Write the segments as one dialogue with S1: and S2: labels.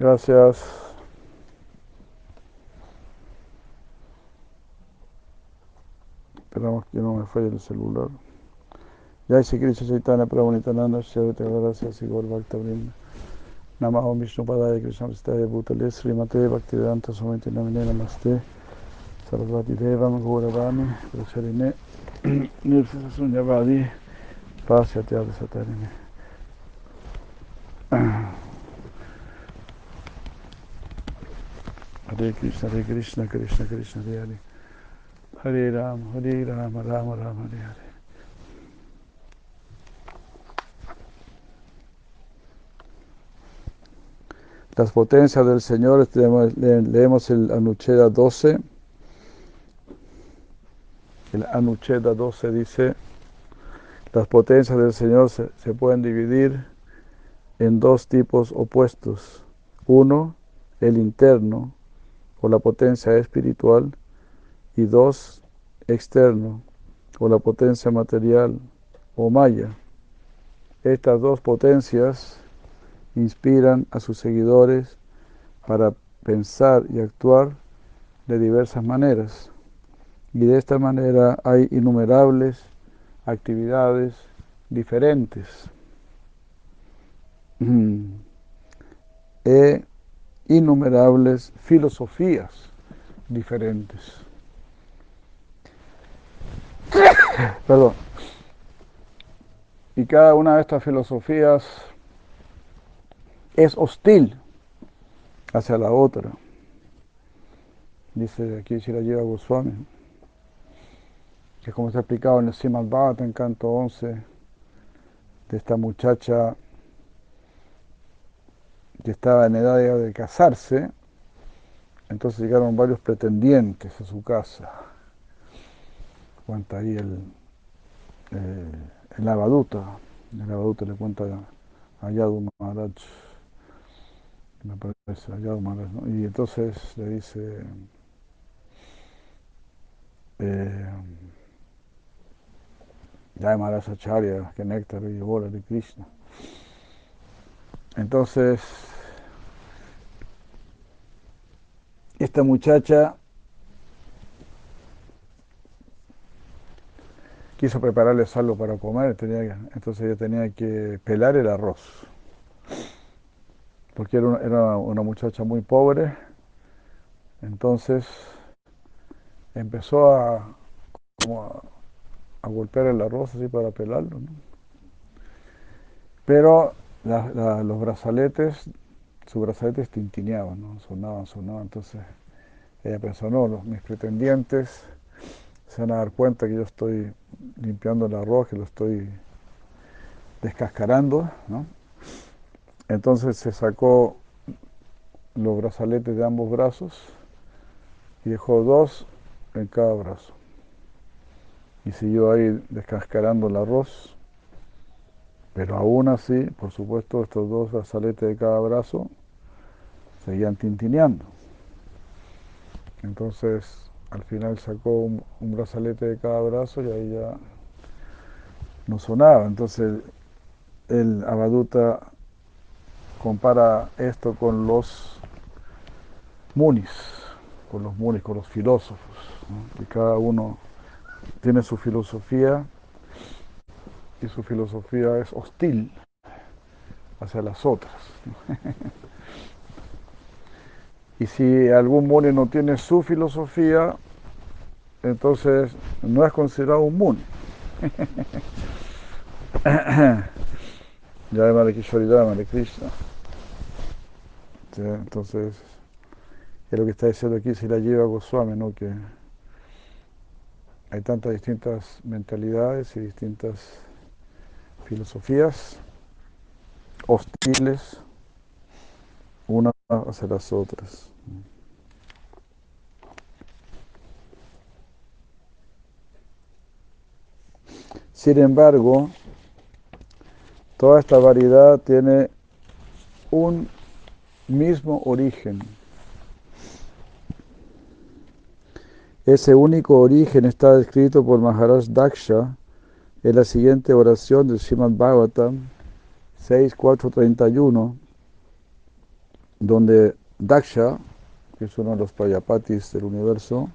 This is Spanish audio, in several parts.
S1: Gracias. Esperamos que no me falle el celular. Jai Sri Krishna Chaitanya Prabhu Nityananda Shri Gracias Igor Bhakta Namaho Vishnu Padaya Krishna Pristaya Bhutale Namine Namaste Sarasvati Devam Sunyavadi Pasya Hare Krishna Hare Krishna Krishna Krishna Hare Hare Hare Ram Hare Ram Ram Ram Hare Hare Las potencias del Señor, leemos el Anucheda 12. El Anucheda 12 dice, las potencias del Señor se, se pueden dividir en dos tipos opuestos. Uno, el interno, o la potencia espiritual, y dos, externo, o la potencia material, o maya. Estas dos potencias inspiran a sus seguidores para pensar y actuar de diversas maneras. Y de esta manera hay innumerables actividades diferentes e innumerables filosofías diferentes. Perdón. Y cada una de estas filosofías es hostil hacia la otra. Dice aquí lleva Goswami, que como está explicado en el Simad en canto 11, de esta muchacha que estaba en edad de casarse, entonces llegaron varios pretendientes a su casa. Cuenta ahí el, eh, el Abaduta, el Abaduta le cuenta a Yadu Maharaj me parece, allá ¿no? Y entonces le dice, eh, Maharaj Acharya, que néctar y bola de Krishna. Entonces, esta muchacha quiso prepararle algo para comer, entonces ella tenía que pelar el arroz porque era una, muchacha muy pobre, entonces empezó a, a, golpear el arroz así para pelarlo. Pero los brazaletes, sus brazaletes tintineaban, ¿no? sonaban, sonaban. Entonces ella pensó, no, los, mis pretendientes se van a dar cuenta que yo estoy limpiando el arroz, que lo estoy descascarando, ¿no? Entonces se sacó los brazaletes de ambos brazos y dejó dos en cada brazo. Y siguió ahí descascarando el arroz. Pero aún así, por supuesto, estos dos brazaletes de cada brazo seguían tintineando. Entonces, al final sacó un, brazalete de cada brazo y ahí ya no sonaba. Entonces, el abaduta compara esto con los munis, con los munis, con los filósofos, que cada uno tiene su filosofía y su filosofía es hostil hacia las otras. y si algún muni no tiene su filosofía, entonces no es considerado un muni. Ya de Mare Mare Krishna. Entonces, es lo que está diciendo aquí si la lleva Goswami, ¿no? Que hay tantas distintas mentalidades y distintas filosofías hostiles unas hacia las otras. Sin embargo, Toda esta variedad tiene un mismo origen. Ese único origen está descrito por Maharaj Daksha en la siguiente oración del Srimad Bhagavatam 6.4.31. donde Daksha, que es uno de los Prayapatis del universo,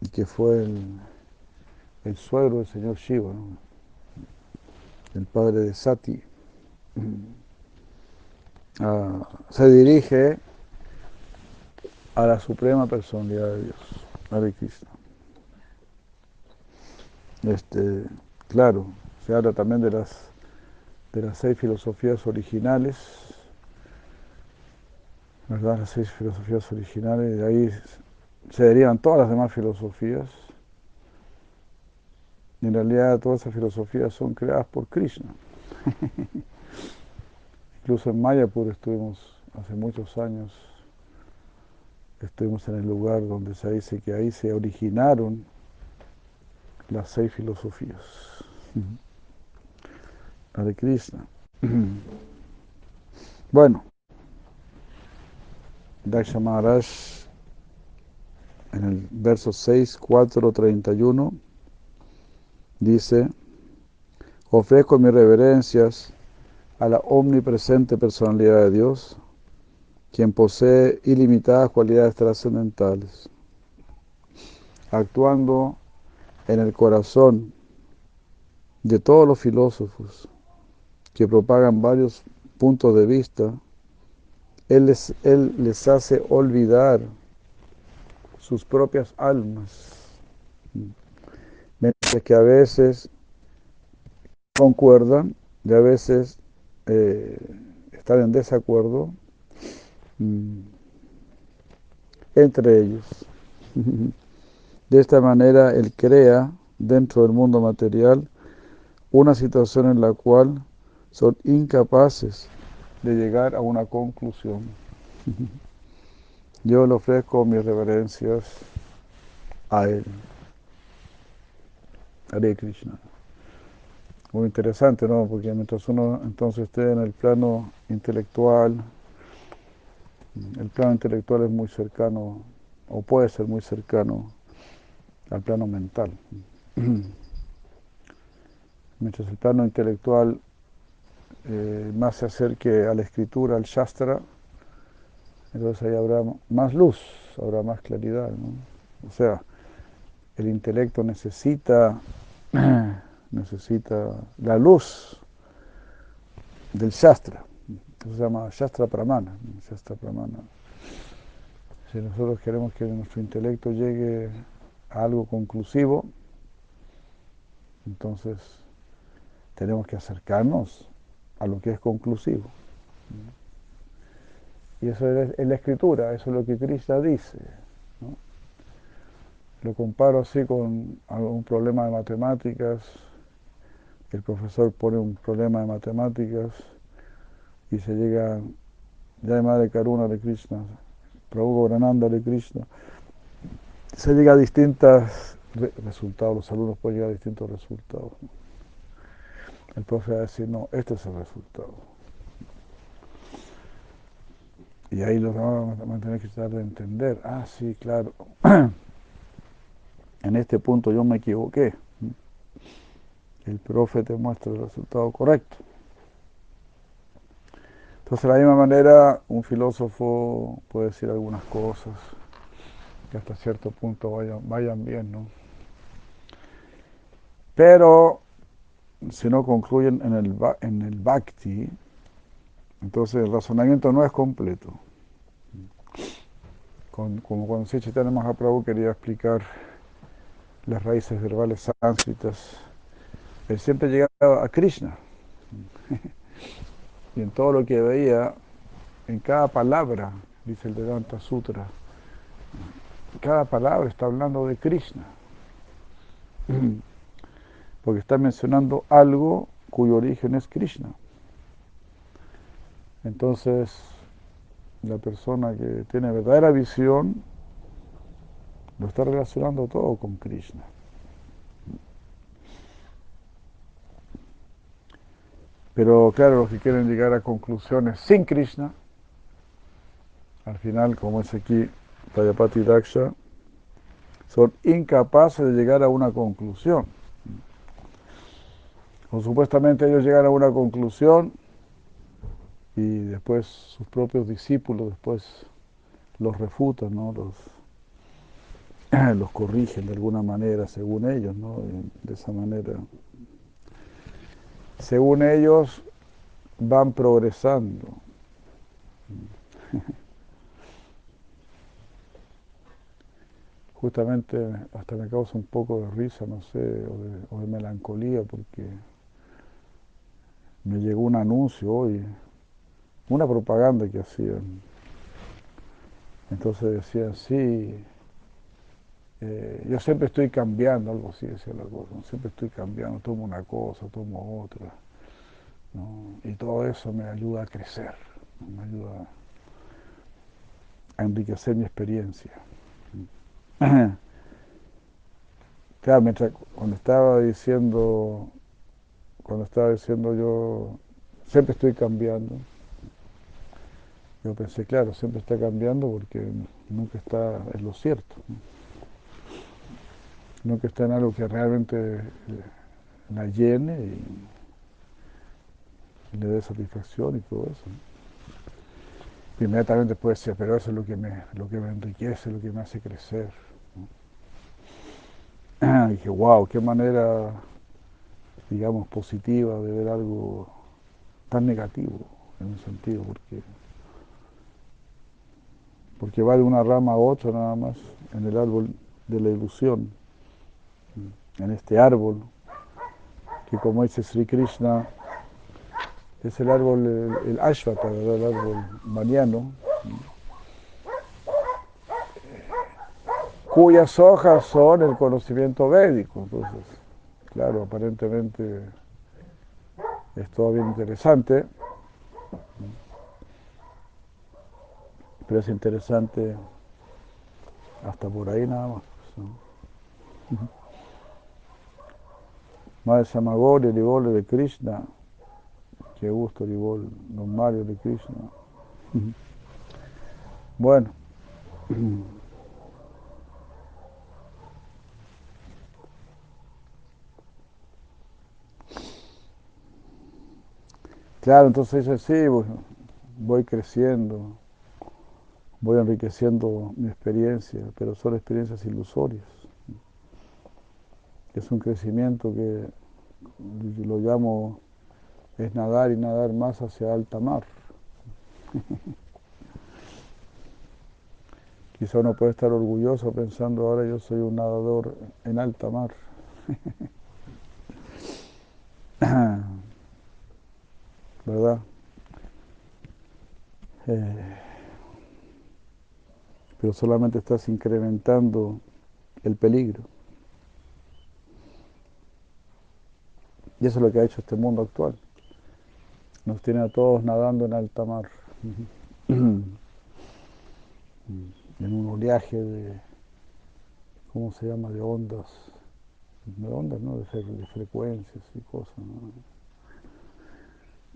S1: y que fue el, el suegro del señor Shiva, el padre de Sati, ah, se dirige a la suprema personalidad de Dios, Hare Krishna. Este, claro, se habla también de las, de las seis filosofías originales, ¿verdad? Las seis filosofías originales, de ahí se derivan todas las demás filosofías. Y en realidad todas esas filosofías son creadas por Krishna. Incluso en Mayapur estuvimos hace muchos años, estuvimos en el lugar donde se dice que ahí se originaron las seis filosofías. Hare Krishna. Bueno, Daksha Maharaj en el verso 6, 4, 31 dice, ofrezco mis reverencias a la omnipresente personalidad de Dios, quien posee ilimitadas cualidades trascendentales, actuando en el corazón de todos los filósofos que propagan varios puntos de vista, él les, hace olvidar sus propias almas, mientras que a veces concuerdan y a veces eh, están en desacuerdo mm, entre ellos. De esta manera, Él crea dentro del mundo material una situación en la cual son incapaces de llegar a una conclusión. Yo le ofrezco mis reverencias a Él. Hare Krishna. Muy interesante, ¿no? Porque mientras uno entonces esté en el plano intelectual, el plano intelectual es muy cercano, o puede ser muy cercano al plano mental. Mientras el plano intelectual eh, más se acerque a la escritura, al Shastra, entonces ahí habrá más luz, habrá más claridad. O sea, el intelecto necesita, necesita la luz del Shastra. Eso se llama Shastra Pramana. Shastra Pramana. Si nosotros queremos que nuestro intelecto llegue algo conclusivo, entonces tenemos que acercarnos a lo que es conclusivo. Y eso es, la escritura, eso es lo que Krishna dice. Lo comparo así con algún problema de matemáticas, el profesor pone un problema de matemáticas y se llega, ya Madre Karuna de Krishna, Prabhu Grananda de Krishna, se llega a distintos resultados, los alumnos pueden llegar a distintos resultados. El profe va a decir, no, este es el resultado. Y ahí los demás van a tener que tratar de entender, ah, sí, claro, en este punto yo me equivoqué. El profe te muestra el resultado correcto. Entonces, de la misma manera, un filósofo puede decir algunas cosas, que hasta cierto punto vayan, vayan bien, ¿no? Pero si no concluyen en el, en el bhakti, entonces el razonamiento no es completo. como cuando Sri Mahaprabhu quería explicar las raíces verbales sánscritas, él siempre llegaba a Krishna. y en todo lo que veía, en cada palabra, dice el Vedanta Sutra, cada palabra está hablando de Krishna. Porque está mencionando algo cuyo origen es Krishna. Entonces, la persona que tiene verdadera visión lo está relacionando todo con Krishna. Pero claro, los que quieren llegar a conclusiones sin Krishna, al final, como es aquí Prayapati Daksha, son incapaces de llegar a una conclusión. O supuestamente ellos llegan a una conclusión y después sus propios discípulos después los refutan, ¿no? los, los corrigen de alguna manera según ellos, ¿no? de esa manera. Según ellos van progresando. Justamente hasta me causa un poco de risa, no sé, o de melancolía, porque me llegó un anuncio hoy una propaganda que hacían. Entonces decían, sí, eh, yo siempre estoy cambiando, algo así decía la cosa, siempre estoy cambiando, tomo una cosa, tomo otra. Y todo eso me ayuda a crecer, me ayuda a enriquecer mi experiencia. Claro, mientras, cuando estaba diciendo, cuando estaba diciendo yo, siempre estoy cambiando, yo pensé, claro, siempre está cambiando porque nunca está en lo cierto. Nunca está en algo que realmente eh, la llene y, le dé satisfacción y todo eso. inmediatamente puede decir, pero eso es lo que me, lo que me enriquece, lo que me hace crecer. Dije, wow, qué manera, digamos, positiva de ver algo tan negativo en un sentido, porque porque va de una rama a otra nada más en el árbol de la ilusión, en este árbol, que como dice Sri Krishna, es el árbol, el, Ashvata, el árbol maniano, cuyas hojas son el conocimiento védico. Entonces, claro, aparentemente es todo bien interesante. Pero es interesante hasta por ahí nada más. Madre Samagori, el de Krishna. Qué gusto, Ribol, don Mario de Krishna. Bueno. Claro, entonces dice, sí, voy creciendo voy enriqueciendo mi experiencia, pero son experiencias ilusorias. Es un crecimiento que lo llamo, es nadar y nadar más hacia alta mar. Quizá uno puede estar orgulloso pensando ahora yo soy un nadador en alta mar. ¿Verdad? Eh, pero solamente estás incrementando el peligro. Y eso es lo que ha hecho este mundo actual. Nos tiene a todos nadando en alta mar, en un oleaje de, ¿cómo se llama?, de ondas, de ondas, ¿no?, de, frecuencias y cosas,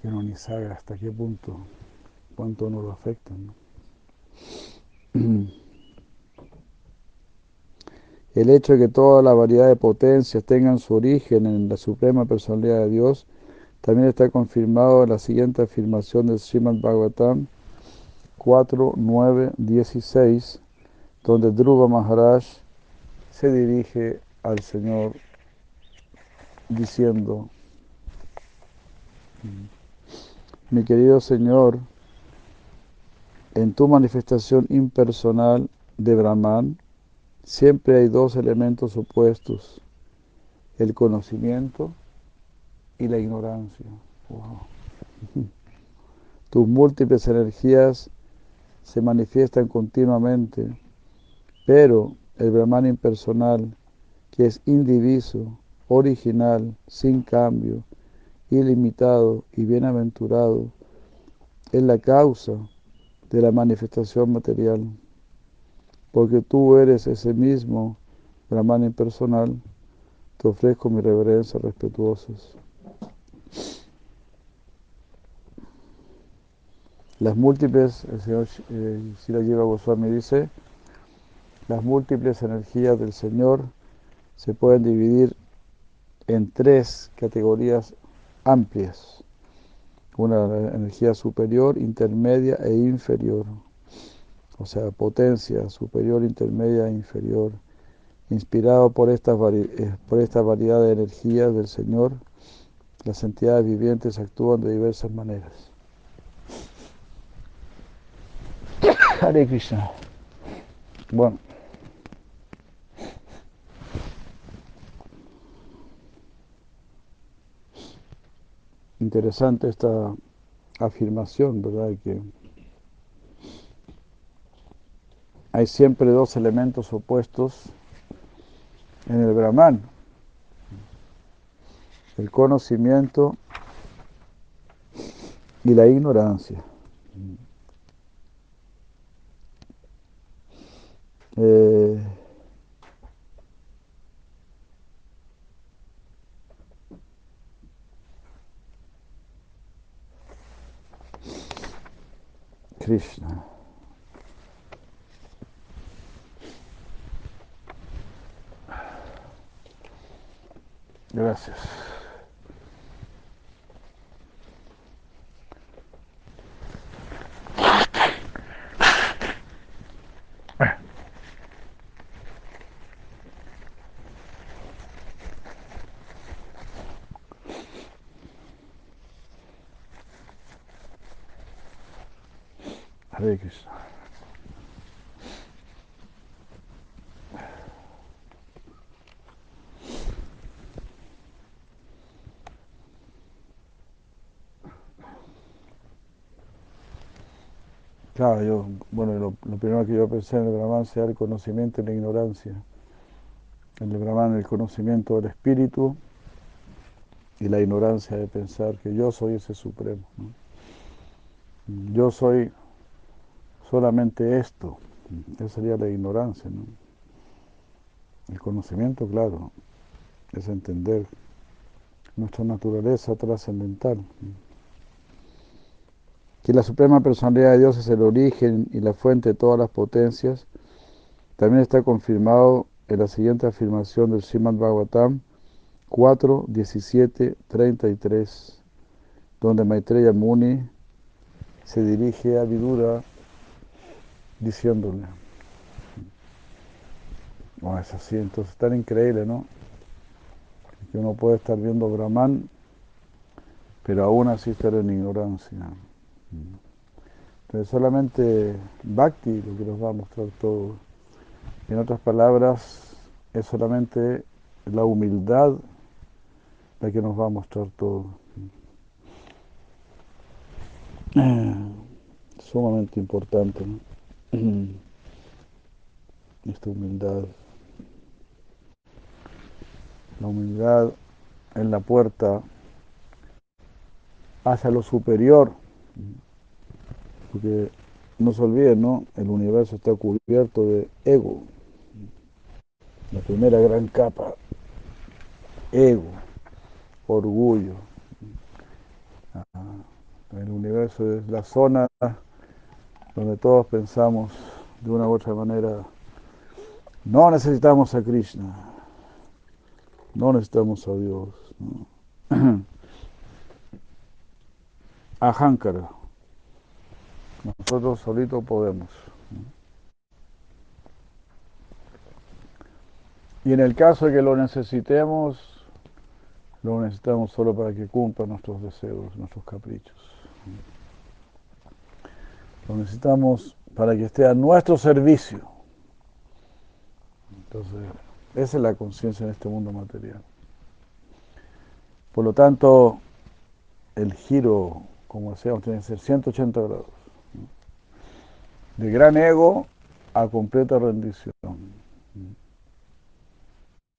S1: que uno ni sabe hasta qué punto, cuánto nos lo afectan. ¿no? El hecho de que toda la variedad de potencias tengan su origen en la suprema personalidad de Dios también está confirmado en la siguiente afirmación del Srimad Bhagavatam 4, 9, 16, donde Dhruva Maharaj se dirige al Señor diciendo, mi querido Señor, en tu manifestación impersonal de Brahman, siempre hay dos elementos opuestos, el conocimiento y la ignorancia. Tus múltiples energías se manifiestan continuamente, pero el Brahman impersonal, que es indiviso, original, sin cambio, ilimitado y bienaventurado, es la causa de la manifestación material, porque tú eres ese mismo Brahman impersonal, te ofrezco mis reverencias respetuosas. Las múltiples, el señor eh, Goswami dice, las múltiples energías del Señor se pueden dividir en tres categorías amplias. una energía superior, intermedia e inferior. O sea, potencia superior, intermedia e inferior. Inspirado por esta, eh, por esta variedad de energías del Señor, las entidades vivientes actúan de diversas maneras. Hare. Bueno. Interesante esta afirmación, ¿verdad? Que hay siempre dos elementos opuestos en el Brahman. El conocimiento y la ignorancia. Eh, Krishna. Gracias. Hare Krishna. Claro, yo, bueno, lo, primero que yo pensé en el Brahman sea el conocimiento y la ignorancia. En el Brahman el conocimiento del espíritu y la ignorancia de pensar que yo soy ese supremo. Yo soy solamente esto. Esa sería la ignorancia. ¿no? El conocimiento, claro, es entender nuestra naturaleza trascendental. Que la Suprema Personalidad de Dios es el origen y la fuente de todas las potencias, también está confirmado en la siguiente afirmación del Srimad Bhagavatam 4, 17, 33, donde Maitreya Muni se dirige a Vidura diciéndole. Bueno, es así, entonces tan increíble, ¿no? Que uno puede estar viendo Brahman, pero aún así estar en ignorancia. Entonces solamente Bhakti lo que nos va a mostrar todo. En otras palabras, es solamente la humildad la que nos va a mostrar todo. Sumamente importante. ¿no? esta humildad. La humildad en la puerta hacia lo superior. Porque no se olviden, ¿no? El universo está cubierto de ego. La primera gran capa, ego, orgullo. El universo es la zona donde todos pensamos de una u otra manera, no necesitamos a Krishna, no necesitamos a Dios. Ahankara, nosotros solitos podemos. Y en el caso de que lo necesitemos, lo necesitamos solo para que cumpla nuestros deseos, nuestros caprichos. Lo necesitamos para que esté a nuestro servicio. Entonces, esa es la conciencia en este mundo material. Por lo tanto, el giro, como decíamos, tiene que ser 180 grados. De gran ego a completa rendición.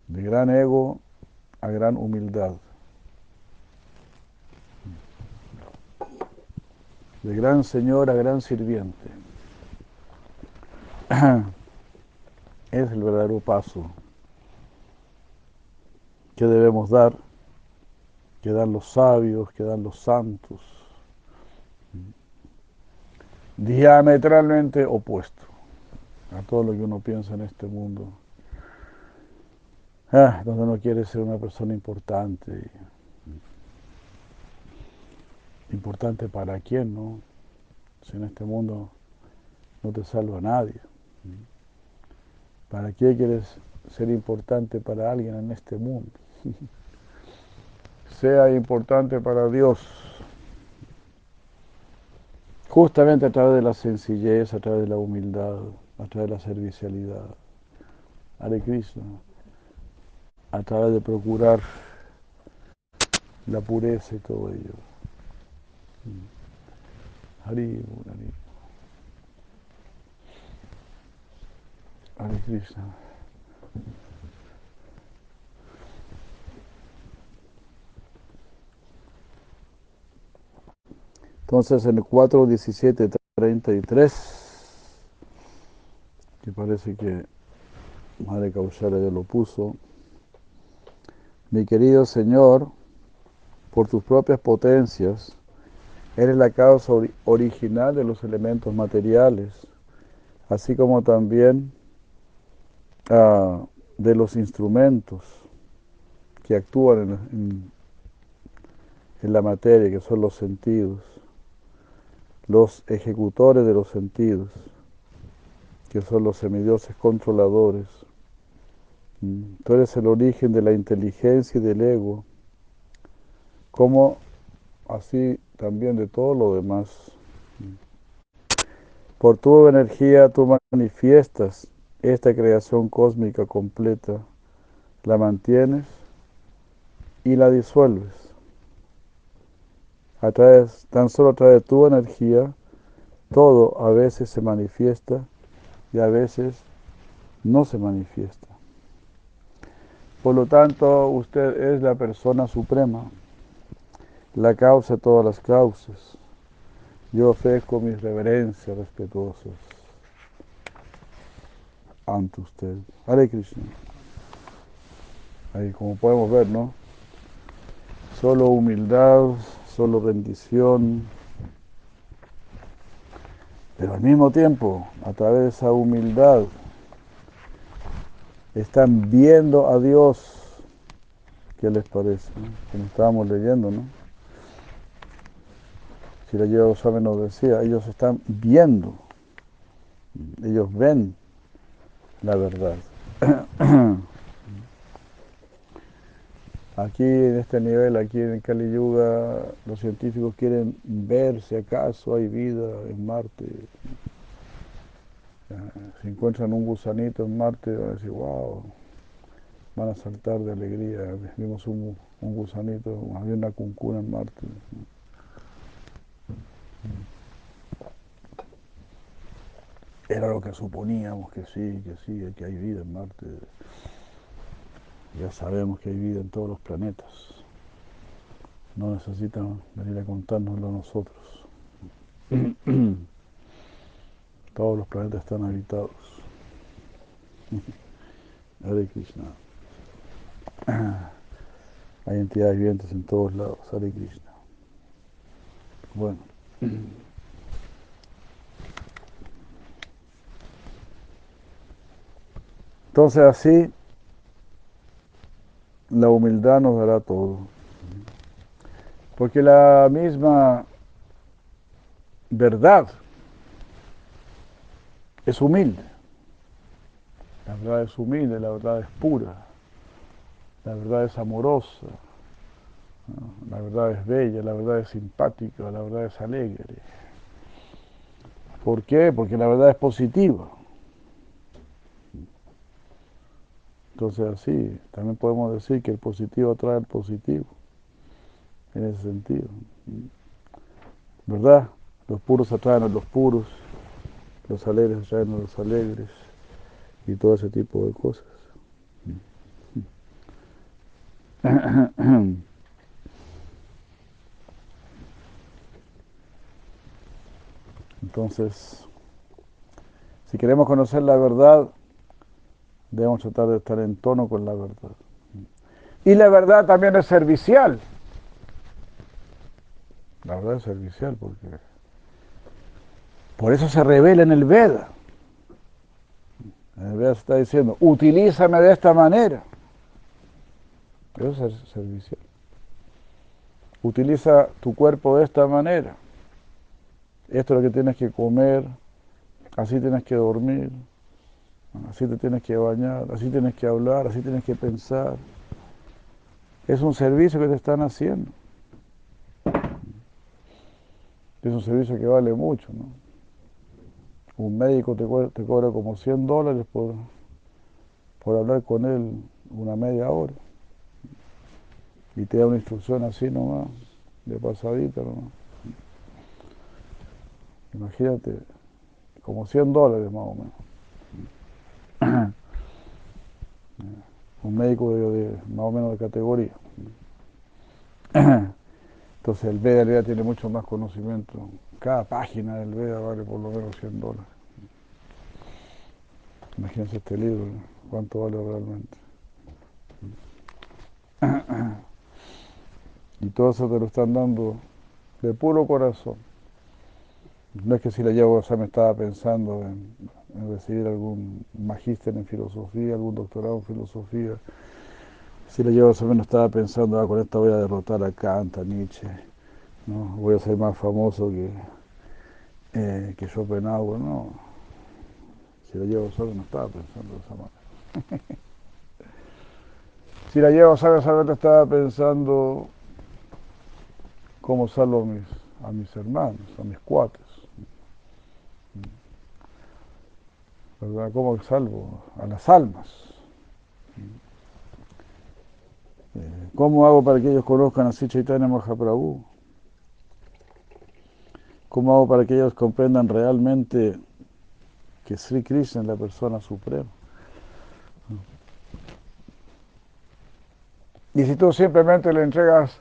S1: De gran ego a gran humildad. de gran señor a gran sirviente. Es el verdadero paso que debemos dar, que dan los sabios, que dan los santos, diametralmente opuesto a todo lo que uno piensa en este mundo, ah, donde uno quiere ser una persona importante importante para quién, ¿no? Si en este mundo no te salva nadie. ¿Para qué quieres ser importante para alguien en este mundo? sea importante para Dios. Justamente a través de la sencillez, a través de la humildad, a través de la servicialidad. Hare Krishna. A través de procurar la pureza y todo ello. Hari, Hari. Hare Krishna. Entonces en el 4, 17, 33, que parece que Madre Causara ya lo puso, mi querido Señor, por tus propias potencias, eres la causa original de los elementos materiales, así como también uh, de los instrumentos que actúan en la materia, que son los sentidos, los ejecutores de los sentidos, que son los semidioses controladores. Mm, tú eres el origen de la inteligencia y del ego, como así también de todo lo demás. Mm. Por tu energía tú manifiestas esta creación cósmica completa, la mantienes y la disuelves. A través, tan solo a través de tu energía, todo a veces se manifiesta y a veces no se manifiesta. Por lo tanto, usted es la persona suprema, la causa de todas las causas. Yo ofrezco mis reverencias respetuosas ante usted. Hare Krishna. Ahí como podemos ver, ¿no? Solo humildad, solo bendición. Pero al mismo tiempo, a través de esa humildad, están viendo a Dios. ¿Qué les parece? Como estábamos leyendo, ¿no? Si la lleva Goswami nos decía, ellos están viendo, ellos ven la verdad. Aquí en este nivel, aquí en Kali Yuga, los científicos quieren ver si acaso hay vida en Marte. Si encuentran un gusanito en Marte, van a decir, wow, van a saltar de alegría. Vimos un, un gusanito, había una cuncuna en Marte. Era lo que suponíamos que sí, que sí, que hay vida en Marte. Ya sabemos que hay vida en todos los planetas. No necesitan venir a contárnoslo a nosotros. todos los planetas están habitados. Hare Krishna. Hay entidades vivientes en todos lados. Hare Krishna. Bueno. Entonces así la humildad nos dará todo. Porque la misma verdad es humilde. La verdad es humilde, la verdad es pura, la verdad es amorosa, la verdad es bella, la verdad es simpática, la verdad es alegre. ¿Por qué? Porque la verdad es positiva. Entonces así, también podemos decir que el positivo atrae al positivo, en ese sentido. ¿Verdad? Los puros atraen a los puros, los alegres atraen a los alegres y todo ese tipo de cosas. Entonces, si queremos conocer la verdad, Debemos tratar de estar en tono con la verdad. Y la verdad también es servicial. La verdad es servicial porque por eso se revela en el Veda. En el Veda se está diciendo, utilízame de esta manera. Eso es servicial. utiliza tu cuerpo de esta manera. Esto es lo que tienes que comer, así tienes que dormir, así te tienes que bañar, así tienes que hablar, así tienes que pensar. Es un servicio que te están haciendo. Es un servicio que vale mucho, ¿no? Un médico te, cobra, como 100 dólares por, por hablar con él una media hora. Y te da una instrucción así nomás, de pasadita nomás. Imagínate, como 100 dólares más o menos. Un médico de, más o menos de categoría. Entonces el Veda, el tiene mucho más conocimiento. Cada página del Veda vale por lo menos 100 dólares. Imagínense este libro, cuánto vale realmente. Y todo eso te lo están dando de puro corazón. No es que si la llevo, sea, me estaba pensando en, recibir algún magíster en filosofía, algún doctorado en filosofía. Si la llevo, sea, no estaba pensando, ah, con esta voy a derrotar a Kant, a Nietzsche, ¿no? voy a ser más famoso que, eh, que Schopenhauer, no. Si la llevo solo no estaba pensando de esa manera. si la llevo sabes, solamente estaba pensando cómo salvo a mis, a mis hermanos, a mis cuates. ¿Cómo salvo a las almas? Eh, ¿Cómo hago para que ellos conozcan a Chaitanya Mahaprabhu? ¿Cómo hago para que ellos comprendan realmente que Sri Krishna es la persona suprema? Y si tú simplemente le entregas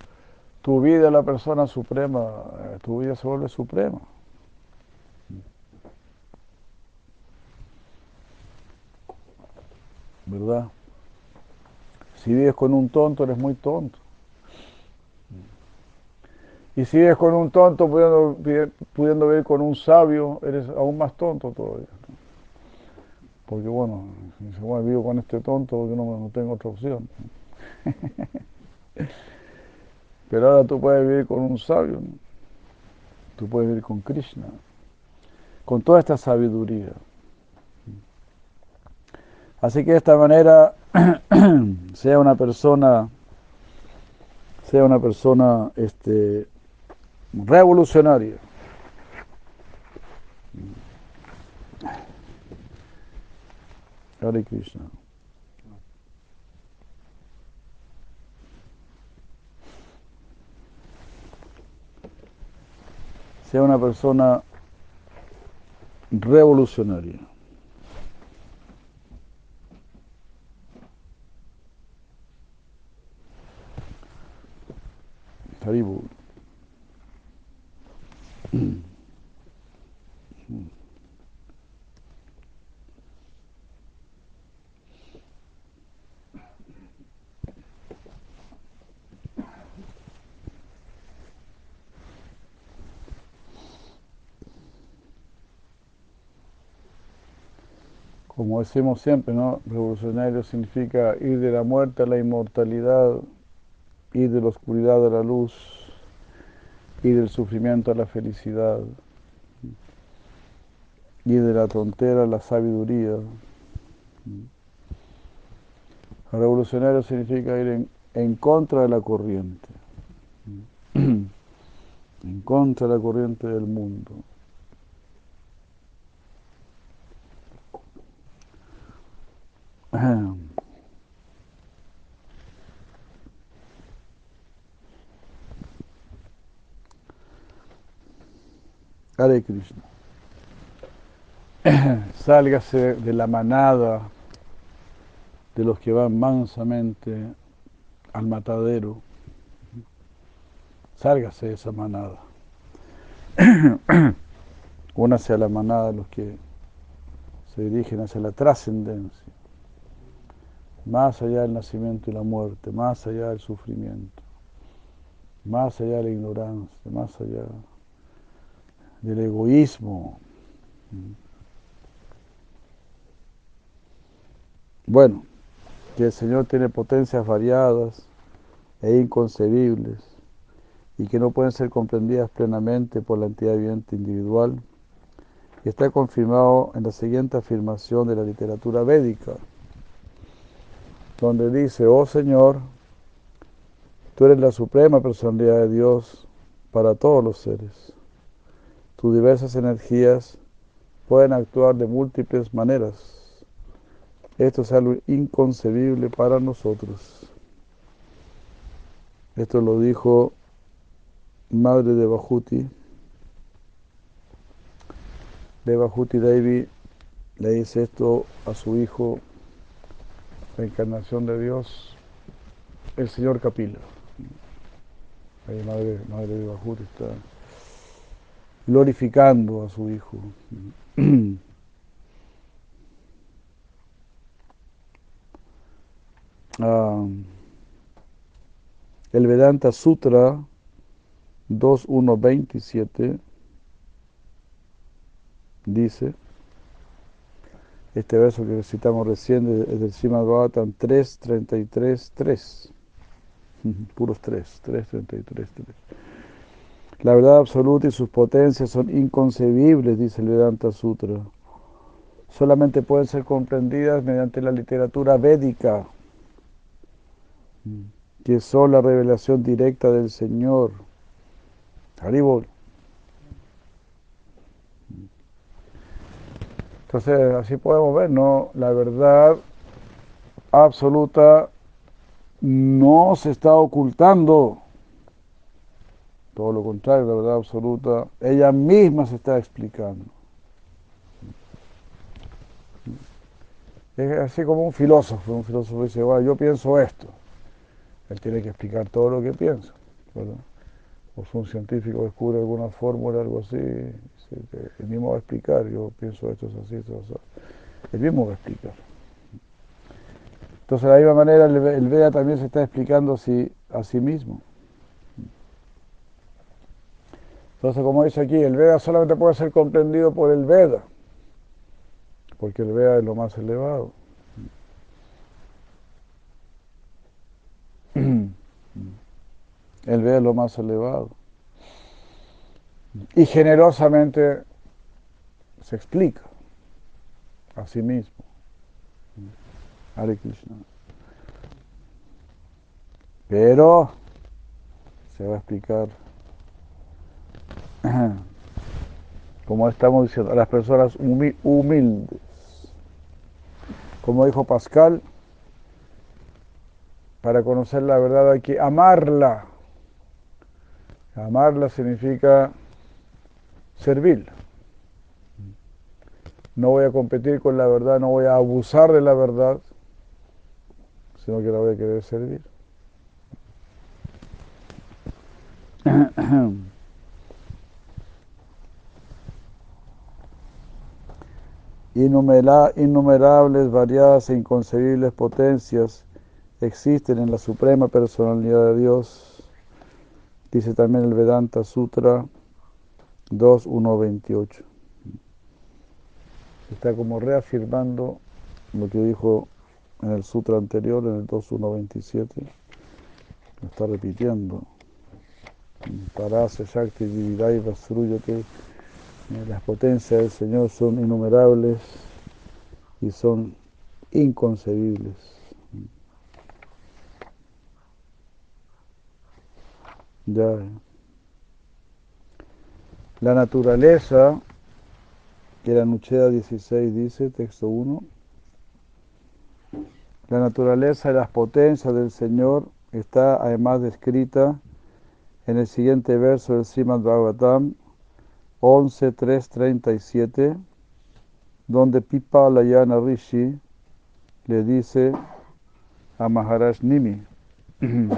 S1: tu vida a la persona suprema, eh, tu vida se vuelve suprema. ¿Verdad? Si vives con un tonto, eres muy tonto. Y si vives con un tonto, pudiendo, pudiendo vivir con un sabio, eres aún más tonto todavía. Porque bueno, si bueno, vivo con este tonto porque no, no tengo otra opción. Pero ahora tú puedes vivir con un sabio, tú puedes vivir con Krishna, con toda esta sabiduría. Así que de esta manera sea una persona, sea una persona este, revolucionaria. Hare Krishna. Sea una persona revolucionaria. Como decimos siempre, ¿no? Revolucionario significa ir de la muerte a la inmortalidad y de la oscuridad a la luz, y del sufrimiento a la felicidad, y de la tontera a la sabiduría. Revolucionario significa ir en, en contra de la corriente, en contra de la corriente del mundo. Hare Krishna. Sálgase de la manada de los que van mansamente al matadero. Sálgase de esa manada. Únase a la manada de los que se dirigen hacia la trascendencia, más allá del nacimiento y la muerte, más allá del sufrimiento, más allá de la ignorancia, más allá del egoísmo. Bueno, que el Señor tiene potencias variadas e inconcebibles y que no pueden ser comprendidas plenamente por la entidad viviente individual. Y está confirmado en la siguiente afirmación de la literatura védica, donde dice, oh Señor, tú eres la suprema personalidad de Dios para todos los seres. Tus diversas energías pueden actuar de múltiples maneras. Esto es algo inconcebible para nosotros. Esto lo dijo madre de Bajuti. De Bajuti Devi le dice esto a su hijo, la encarnación de Dios, el señor Capila. Madre, madre de Bajuti está glorificando a su hijo. Ah, el Vedanta Sutra 2.1.27 dice, este verso que citamos recién es del Srimad Bhagavatam 3.33.3, puros 3, 3.33.3. La verdad absoluta y sus potencias son inconcebibles, dice el Vedanta Sutra. Solamente pueden ser comprendidas mediante la literatura védica, que son la revelación directa del Señor. Haribol. Entonces, así podemos ver, ¿no? La verdad absoluta no se está ocultando. Todo lo contrario, la verdad absoluta, ella misma se está explicando. Es así como un filósofo, un filósofo dice, bueno, yo pienso esto. Él tiene que explicar todo lo que piensa. o si un científico descubre alguna fórmula, algo así, el mismo va a explicar, yo pienso esto es así, esto es así. El mismo va a explicar. Entonces, de la misma manera, el Veda también se está explicando así, a sí mismo. Entonces, como dice aquí, el Veda solamente puede ser comprendido por el Veda, porque el Veda es lo más elevado. Él ve lo más elevado. Y generosamente se explica a sí mismo. Hare Krishna. Pero se va a explicar, como estamos diciendo, a las personas humildes. Como dijo Pascal, para conocer la verdad hay que amarla Amarla significa servir. No voy a competir con la verdad, no voy a abusar de la verdad, sino que la voy a querer servir. Innumerables, variadas e inconcebibles potencias existen en la suprema personalidad de Dios Dice también el Vedanta Sutra 2.1.28. Está como reafirmando lo que dijo en el sutra anterior, en el 2.1.27. Lo está repitiendo. Parase, Shakti, Dividai, que Las potencias del Señor son innumerables y son inconcebibles. La naturaleza, que la Nucheda 16 dice, texto 1, la naturaleza y las potencias del Señor está además descrita en el siguiente verso del Srimad Bhagavatam 11.3.37, donde Pipa Layana Rishi le dice a Maharaj Nimi,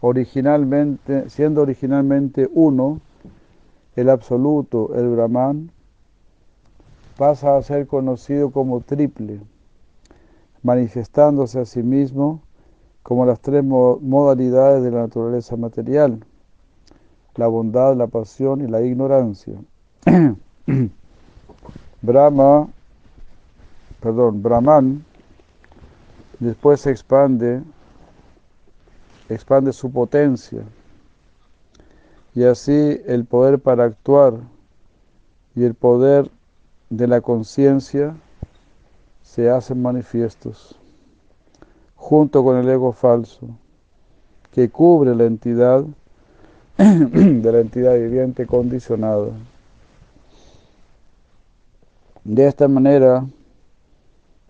S1: originalmente, siendo originalmente uno, el absoluto, el Brahman, pasa a ser conocido como triple, manifestándose a sí mismo como las tres modalidades de la naturaleza material, la bondad, la pasión y la ignorancia. Brahma, perdón, Brahman, después se expande expande su potencia y así el poder para actuar y el poder de la conciencia se hacen manifiestos junto con el ego falso que cubre la entidad de la entidad viviente condicionada. De esta manera,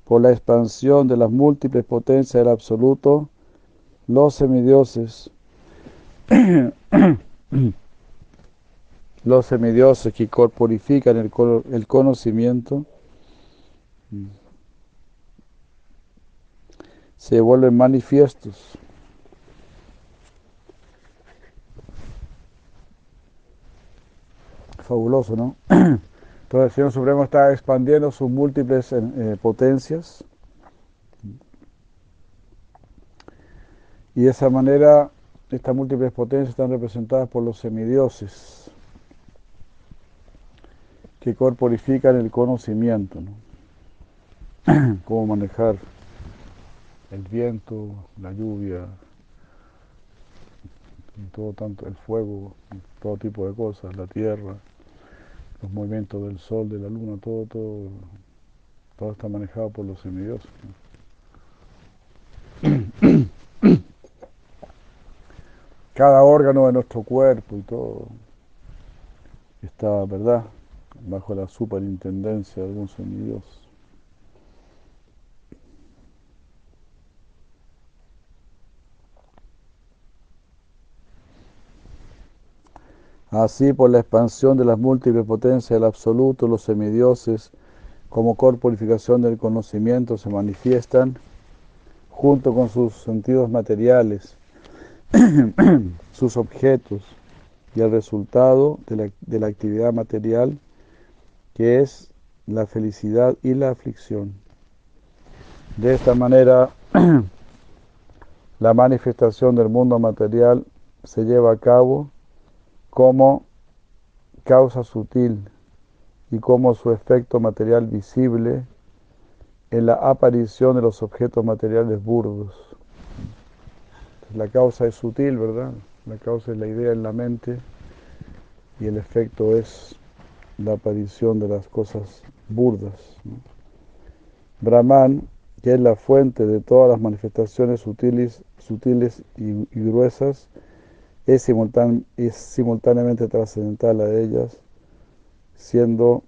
S1: por la expansión de las múltiples potencias del absoluto, los semidioses, los semidioses que corporifican el, el conocimiento, se vuelven manifiestos fabuloso, ¿no? Entonces el Señor Supremo está expandiendo sus múltiples eh, potencias. Y de esa manera, estas múltiples potencias están representadas por los semidioses, que corporifican el conocimiento, ¿no? Cómo manejar el viento, la lluvia, todo tanto el fuego, todo tipo de cosas, la tierra los movimientos del sol, de la luna, todo, todo, todo está manejado por los semidioses. Cada órgano de nuestro cuerpo y todo está, ¿verdad?, bajo la superintendencia de algún semidios. Así, por la expansión de las múltiples potencias del absoluto, los semidioses, como corporificación del conocimiento, se manifiestan junto con sus sentidos materiales, sus objetos y el resultado de la, de la actividad material, que es la felicidad y la aflicción. De esta manera, la manifestación del mundo material se lleva a cabo como causa sutil y como su efecto material visible en la aparición de los objetos materiales burdos. La causa es sutil, ¿verdad? La causa es la idea en la mente y el efecto es la aparición de las cosas burdas. Brahman, que es la fuente de todas las manifestaciones sutiles, sutiles y gruesas, es, simultáneamente trascendental a ellas, siendo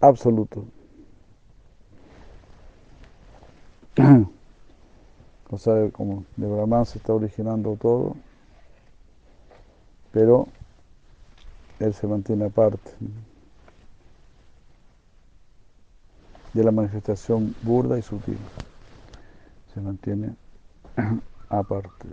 S1: absoluto. o sea, como de Brahman se está originando todo, pero él se mantiene aparte de la manifestación burda y sutil. Se mantiene aparte.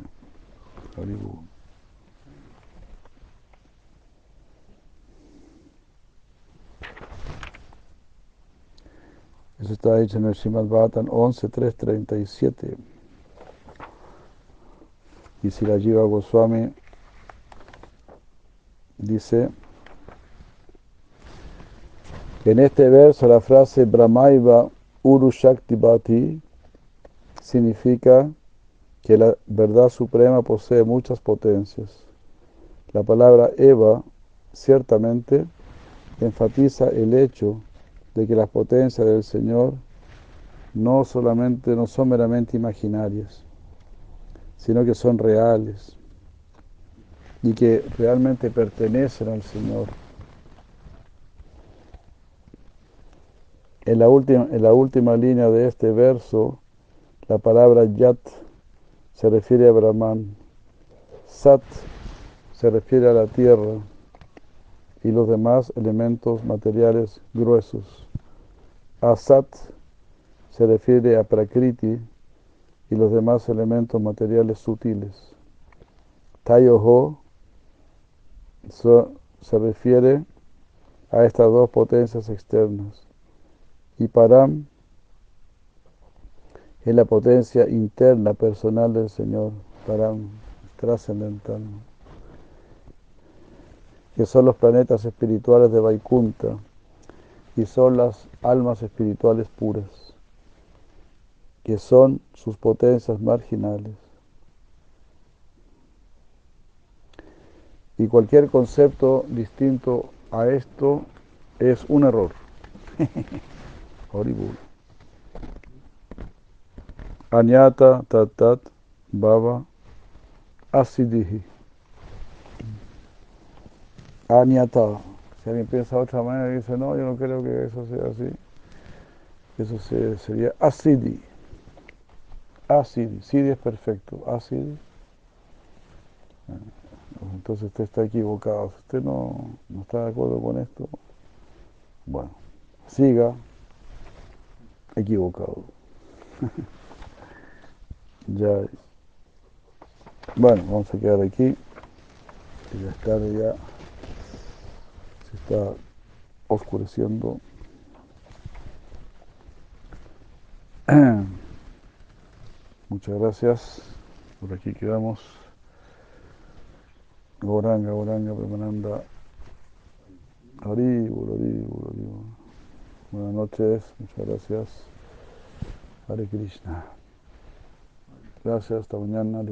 S1: Eso está dicho en el Srimad Bhattan 11.337. Y si la Jiva Goswami dice en este verso la frase Brahmaiva Uru Shakti Bhati significa que la verdad suprema posee muchas potencias. La palabra Eva ciertamente enfatiza el hecho de que las potencias del Señor no solamente no son meramente imaginarias, sino que son reales y que realmente pertenecen al Señor. En la última, en la última línea de este verso, la palabra Yat se refiere a Brahman. Sat se refiere a la tierra y los demás elementos materiales gruesos. Asat se refiere a Prakriti y los demás elementos materiales sutiles. Tayoho se refiere a estas dos potencias externas. Y Param es la potencia interna personal del Señor, para trascendental, que son los planetas espirituales de Vaikunta y son las almas espirituales puras, que son sus potencias marginales. Y cualquier concepto distinto a esto es un error. Horrible. Anyata tat baba asidihi. Anyata. Si alguien piensa de otra manera y dice, no, yo no creo que eso sea así. Eso sería asidi. Asidi. Sidi es perfecto. Asidi. Entonces usted está equivocado. Si usted no, no está de acuerdo con esto, bueno, siga equivocado. ya. Bueno, vamos a quedar aquí. Ya es ya. Se está oscureciendo. Muchas gracias. Por aquí quedamos. Goranga, Goranga, Premananda. Haribur, Haribur. Buenas noches, muchas gracias. Hare Krishna. Gracias, hasta mañana.